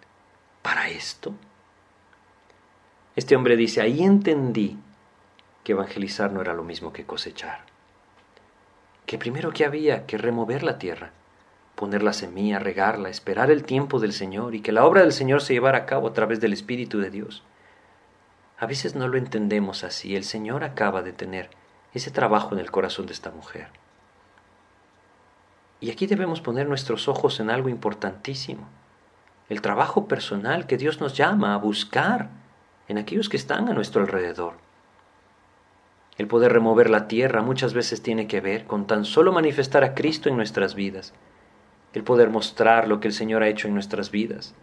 para esto? Este hombre dice, ahí entendí que evangelizar no era lo mismo que cosechar. Que primero que había que remover la tierra, poner la semilla, regarla, esperar el tiempo del Señor y que la obra del Señor se llevara a cabo a través del Espíritu de Dios. A veces no lo entendemos así. El Señor acaba de tener ese trabajo en el corazón de esta mujer. Y aquí debemos poner nuestros ojos en algo importantísimo, el trabajo personal que Dios nos llama a buscar en aquellos que están a nuestro alrededor. El poder remover la tierra muchas veces tiene que ver con tan solo manifestar a Cristo en nuestras vidas, el poder mostrar lo que el Señor ha hecho en nuestras vidas,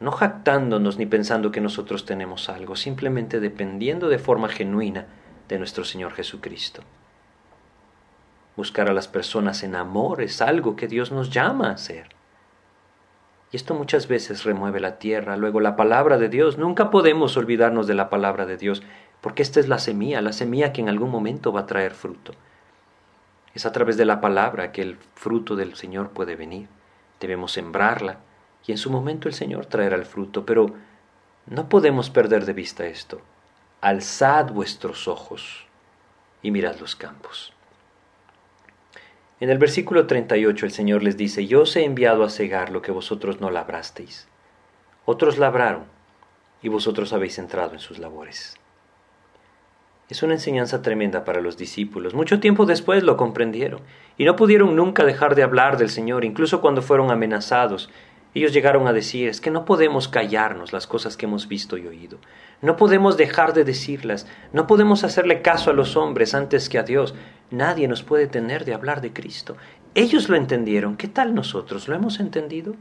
no jactándonos ni pensando que nosotros tenemos algo, simplemente dependiendo de forma genuina de nuestro Señor Jesucristo. Buscar a las personas en amor es algo que Dios nos llama a hacer. Y esto muchas veces remueve la tierra. Luego la palabra de Dios, nunca podemos olvidarnos de la palabra de Dios, porque esta es la semilla, la semilla que en algún momento va a traer fruto. Es a través de la palabra que el fruto del Señor puede venir. Debemos sembrarla y en su momento el Señor traerá el fruto, pero no podemos perder de vista esto. Alzad vuestros ojos y mirad los campos. En el versículo 38 el Señor les dice, Yo os he enviado a cegar lo que vosotros no labrasteis. Otros labraron, y vosotros habéis entrado en sus labores. Es una enseñanza tremenda para los discípulos. Mucho tiempo después lo comprendieron, y no pudieron nunca dejar de hablar del Señor, incluso cuando fueron amenazados. Ellos llegaron a decir, es que no podemos callarnos las cosas que hemos visto y oído. No podemos dejar de decirlas, no podemos hacerle caso a los hombres antes que a Dios. Nadie nos puede tener de hablar de Cristo. Ellos lo entendieron. ¿Qué tal nosotros? ¿Lo hemos entendido?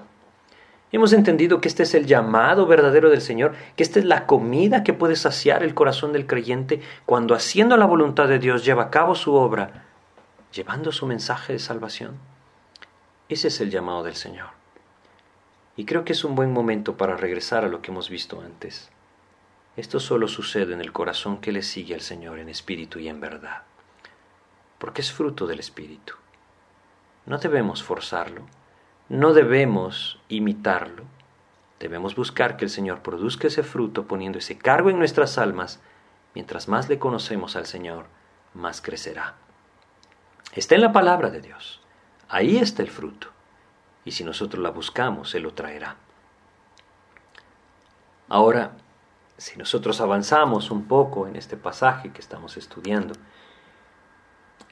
Hemos entendido que este es el llamado verdadero del Señor, que esta es la comida que puede saciar el corazón del creyente cuando haciendo la voluntad de Dios lleva a cabo su obra, llevando su mensaje de salvación. Ese es el llamado del Señor. Y creo que es un buen momento para regresar a lo que hemos visto antes. Esto solo sucede en el corazón que le sigue al Señor en espíritu y en verdad porque es fruto del Espíritu. No debemos forzarlo, no debemos imitarlo, debemos buscar que el Señor produzca ese fruto poniendo ese cargo en nuestras almas. Mientras más le conocemos al Señor, más crecerá. Está en la palabra de Dios. Ahí está el fruto. Y si nosotros la buscamos, se lo traerá. Ahora, si nosotros avanzamos un poco en este pasaje que estamos estudiando,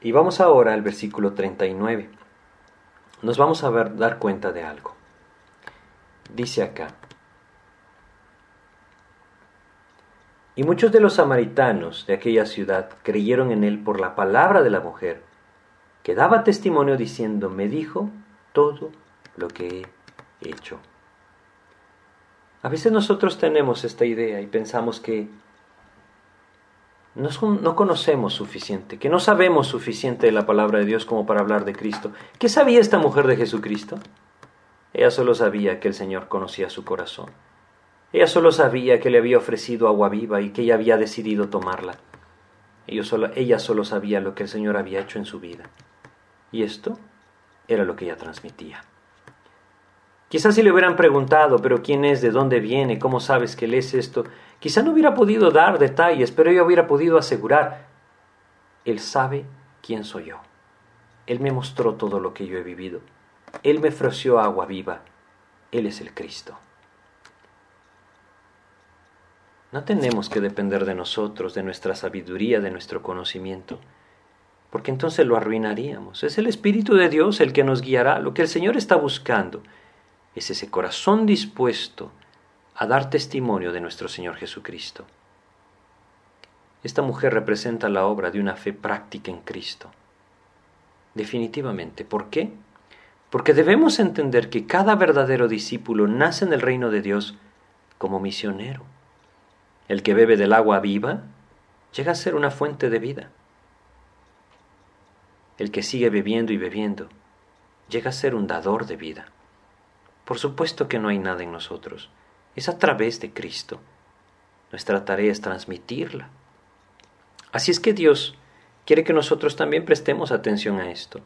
y vamos ahora al versículo 39. Nos vamos a ver, dar cuenta de algo. Dice acá. Y muchos de los samaritanos de aquella ciudad creyeron en él por la palabra de la mujer, que daba testimonio diciendo, me dijo todo lo que he hecho. A veces nosotros tenemos esta idea y pensamos que no, conocemos suficiente, que no sabemos suficiente de la palabra de Dios como para hablar de Cristo. ¿Qué sabía esta mujer de Jesucristo? Ella solo sabía que el Señor conocía su corazón. Ella solo sabía que le había ofrecido agua viva y que ella había decidido tomarla. ella solo sabía lo que el Señor había hecho en su vida. Y esto era lo que ella transmitía. Quizás si le hubieran preguntado, pero ¿quién es? ¿De dónde viene? ¿Cómo sabes que lees esto? Quizá no hubiera podido dar detalles, pero ella hubiera podido asegurar, Él sabe quién soy yo. Él me mostró todo lo que yo he vivido. Él me ofreció agua viva. Él es el Cristo. No tenemos que depender de nosotros, de nuestra sabiduría, de nuestro conocimiento, porque entonces lo arruinaríamos. Es el Espíritu de Dios el que nos guiará. Lo que el Señor está buscando es ese corazón dispuesto a dar testimonio de nuestro Señor Jesucristo. Esta mujer representa la obra de una fe práctica en Cristo. Definitivamente. ¿Por qué? Porque debemos entender que cada verdadero discípulo nace en el reino de Dios como misionero. El que bebe del agua viva llega a ser una fuente de vida. El que sigue bebiendo y bebiendo llega a ser un dador de vida. Por supuesto que no hay nada en nosotros, es a través de Cristo. Nuestra tarea es transmitirla. Así es que Dios quiere que nosotros también prestemos atención a esto.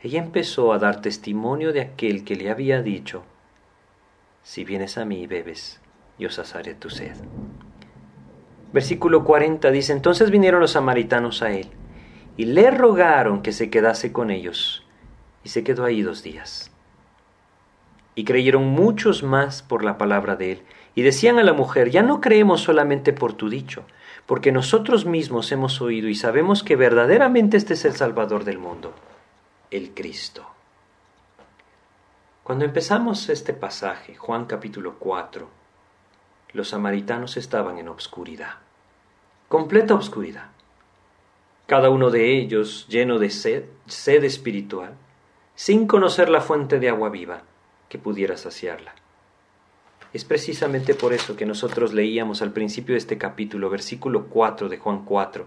Ella empezó a dar testimonio de aquel que le había dicho, si vienes a mí y bebes, yo saciaré tu sed. Versículo 40 dice, entonces vinieron los samaritanos a él y le rogaron que se quedase con ellos, y se quedó ahí dos días. Y creyeron muchos más por la palabra de él, y decían a la mujer, ya no creemos solamente por tu dicho, porque nosotros mismos hemos oído y sabemos que verdaderamente este es el Salvador del mundo, el Cristo. Cuando empezamos este pasaje, Juan capítulo 4, los samaritanos estaban en obscuridad, completa obscuridad. Cada uno de ellos lleno de sed, sed espiritual, sin conocer la fuente de agua viva que pudiera saciarla. Es precisamente por eso que nosotros leíamos al principio de este capítulo, versículo 4 de Juan 4,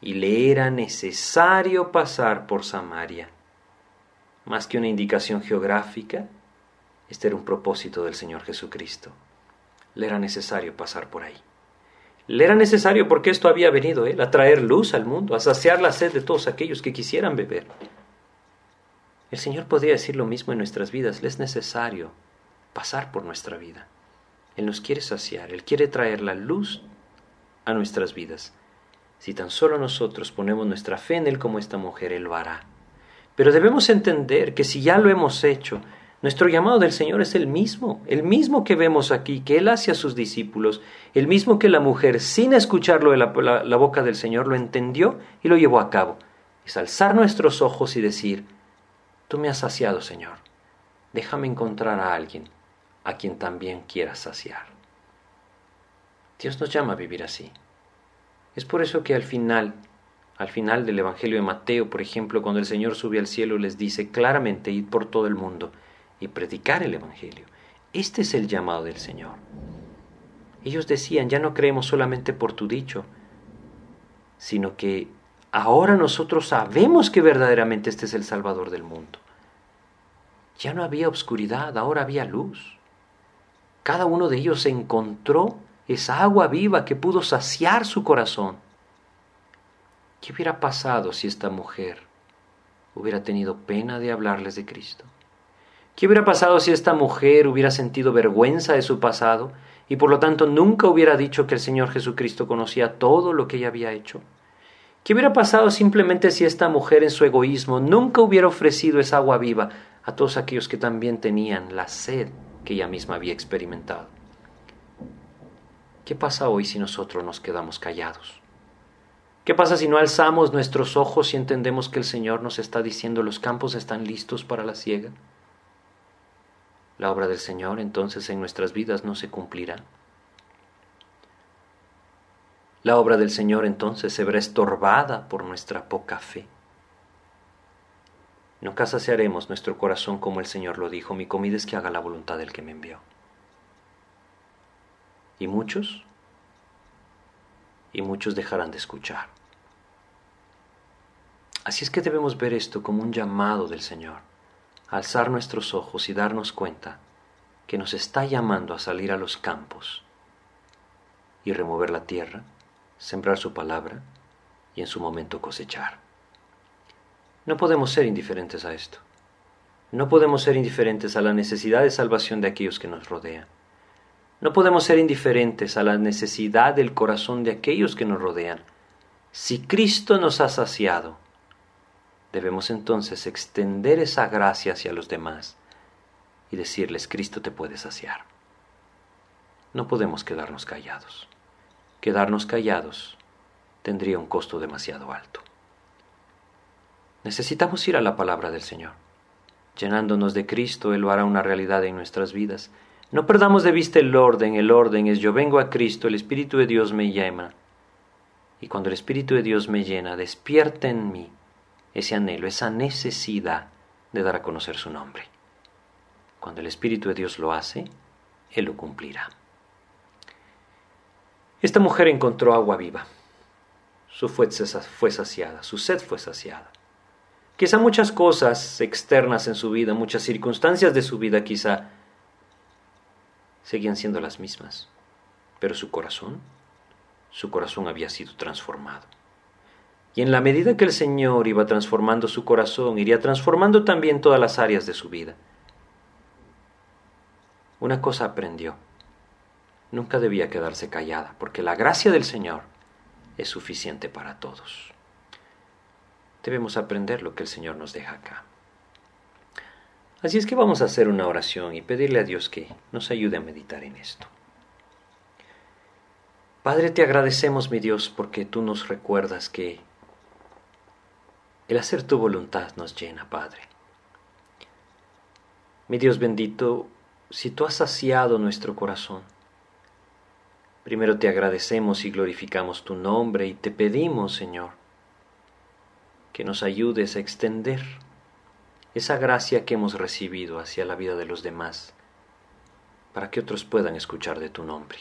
y le era necesario pasar por Samaria. Más que una indicación geográfica, este era un propósito del Señor Jesucristo le era necesario pasar por ahí. Le era necesario porque esto había venido él a traer luz al mundo, a saciar la sed de todos aquellos que quisieran beber. El Señor podría decir lo mismo en nuestras vidas, le es necesario pasar por nuestra vida. Él nos quiere saciar, Él quiere traer la luz a nuestras vidas. Si tan solo nosotros ponemos nuestra fe en Él como esta mujer, Él lo hará. Pero debemos entender que si ya lo hemos hecho, nuestro llamado del Señor es el mismo, el mismo que vemos aquí, que Él hace a sus discípulos, el mismo que la mujer, sin escucharlo de la, boca del Señor, lo entendió y lo llevó a cabo. Es alzar nuestros ojos y decir, Tú me has saciado, Señor, déjame encontrar a alguien a quien también quieras saciar. Dios nos llama a vivir así. Es por eso que al final, al final del Evangelio de Mateo, por ejemplo, cuando el Señor sube al cielo, les dice claramente, id por todo el mundo y predicar el Evangelio. Este es el llamado del Señor. Ellos decían, ya no creemos solamente por tu dicho, sino que ahora nosotros sabemos que verdaderamente este es el Salvador del mundo. Ya no había oscuridad, ahora había luz. Cada uno de ellos encontró esa agua viva que pudo saciar su corazón. ¿Qué hubiera pasado si esta mujer hubiera tenido pena de hablarles de Cristo? ¿Qué hubiera pasado si esta mujer hubiera sentido vergüenza de su pasado y por lo tanto nunca hubiera dicho que el Señor Jesucristo conocía todo lo que ella había hecho? ¿Qué hubiera pasado simplemente si esta mujer en su egoísmo nunca hubiera ofrecido esa agua viva a todos aquellos que también tenían la sed que ella misma había experimentado? ¿Qué pasa hoy si nosotros nos quedamos callados? ¿Qué pasa si no alzamos nuestros ojos y entendemos que el Señor nos está diciendo los campos están listos para la siega? la obra del Señor entonces en nuestras vidas no se cumplirá. La obra del Señor entonces se verá estorbada por nuestra poca fe. Nunca saciaremos nuestro corazón como el Señor lo dijo, mi comida es que haga la voluntad del que me envió. Y muchos, y muchos dejarán de escuchar. Así es que debemos ver esto como un llamado del Señor alzar nuestros ojos y darnos cuenta que nos está llamando a salir a los campos y remover la tierra, sembrar su palabra y en su momento cosechar. No podemos ser indiferentes a esto. No podemos ser indiferentes a la necesidad de salvación de aquellos que nos rodean. No podemos ser indiferentes a la necesidad del corazón de aquellos que nos rodean. Si Cristo nos ha saciado, debemos entonces extender esa gracia hacia los demás y decirles, Cristo te puede saciar. No podemos quedarnos callados. Quedarnos callados tendría un costo demasiado alto. Necesitamos ir a la palabra del Señor. Llenándonos de Cristo, Él lo hará una realidad en nuestras vidas. No perdamos de vista el orden. El orden es yo vengo a Cristo, el Espíritu de Dios me llama. Y cuando el Espíritu de Dios me llena, despierta en mí ese anhelo, esa necesidad de dar a conocer su nombre. Cuando el Espíritu de Dios lo hace, Él lo cumplirá. Esta mujer encontró agua viva. Su fue saciada, su sed fue saciada. Quizá muchas cosas externas en su vida, muchas circunstancias de su vida quizá seguían siendo las mismas, pero su corazón, su corazón había sido transformado. Y en la medida que el Señor iba transformando su corazón, iría transformando también todas las áreas de su vida. Una cosa aprendió. Nunca debía quedarse callada, porque la gracia del Señor es suficiente para todos debemos aprender lo que el Señor nos deja acá. Así es que vamos a hacer una oración y pedirle a Dios que nos ayude a meditar en esto. Padre, te agradecemos, mi Dios, porque tú nos recuerdas que el hacer tu voluntad nos llena, Padre. Mi Dios bendito, si tú has saciado nuestro corazón, primero te agradecemos y glorificamos tu nombre y te pedimos, Señor, que nos ayudes a extender esa gracia que hemos recibido hacia la vida de los demás, para que otros puedan escuchar de tu nombre.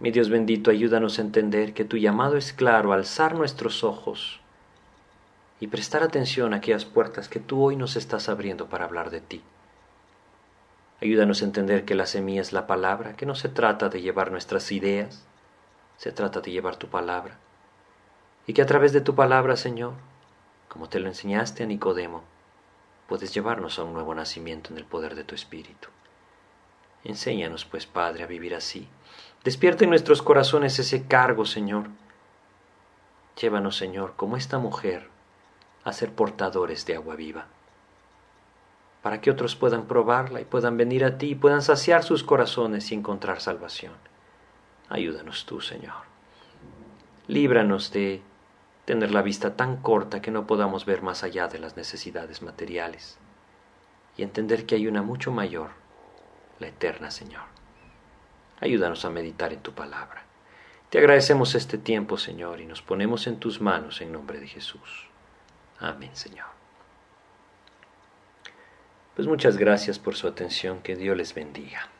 Mi Dios bendito, ayúdanos a entender que tu llamado es claro, alzar nuestros ojos y prestar atención a aquellas puertas que tú hoy nos estás abriendo para hablar de ti. Ayúdanos a entender que la semilla es la palabra, que no se trata de llevar nuestras ideas, se trata de llevar tu palabra y que a través de tu palabra, Señor, como te lo enseñaste a Nicodemo, puedes llevarnos a un nuevo nacimiento en el poder de tu Espíritu. Enséñanos, pues, Padre, a vivir así. Despierta en nuestros corazones ese cargo, Señor. Llévanos, Señor, como esta mujer, a ser portadores de agua viva, para que otros puedan probarla y puedan venir a ti y puedan saciar sus corazones y encontrar salvación. Ayúdanos tú, Señor. Líbranos de tener la vista tan corta que no podamos ver más allá de las necesidades materiales y entender que hay una mucho mayor, la eterna, Señor. Ayúdanos a meditar en tu palabra. Te agradecemos este tiempo, Señor, y nos ponemos en tus manos en nombre de Jesús. Amén, Señor. Pues muchas gracias por su atención, que Dios les bendiga.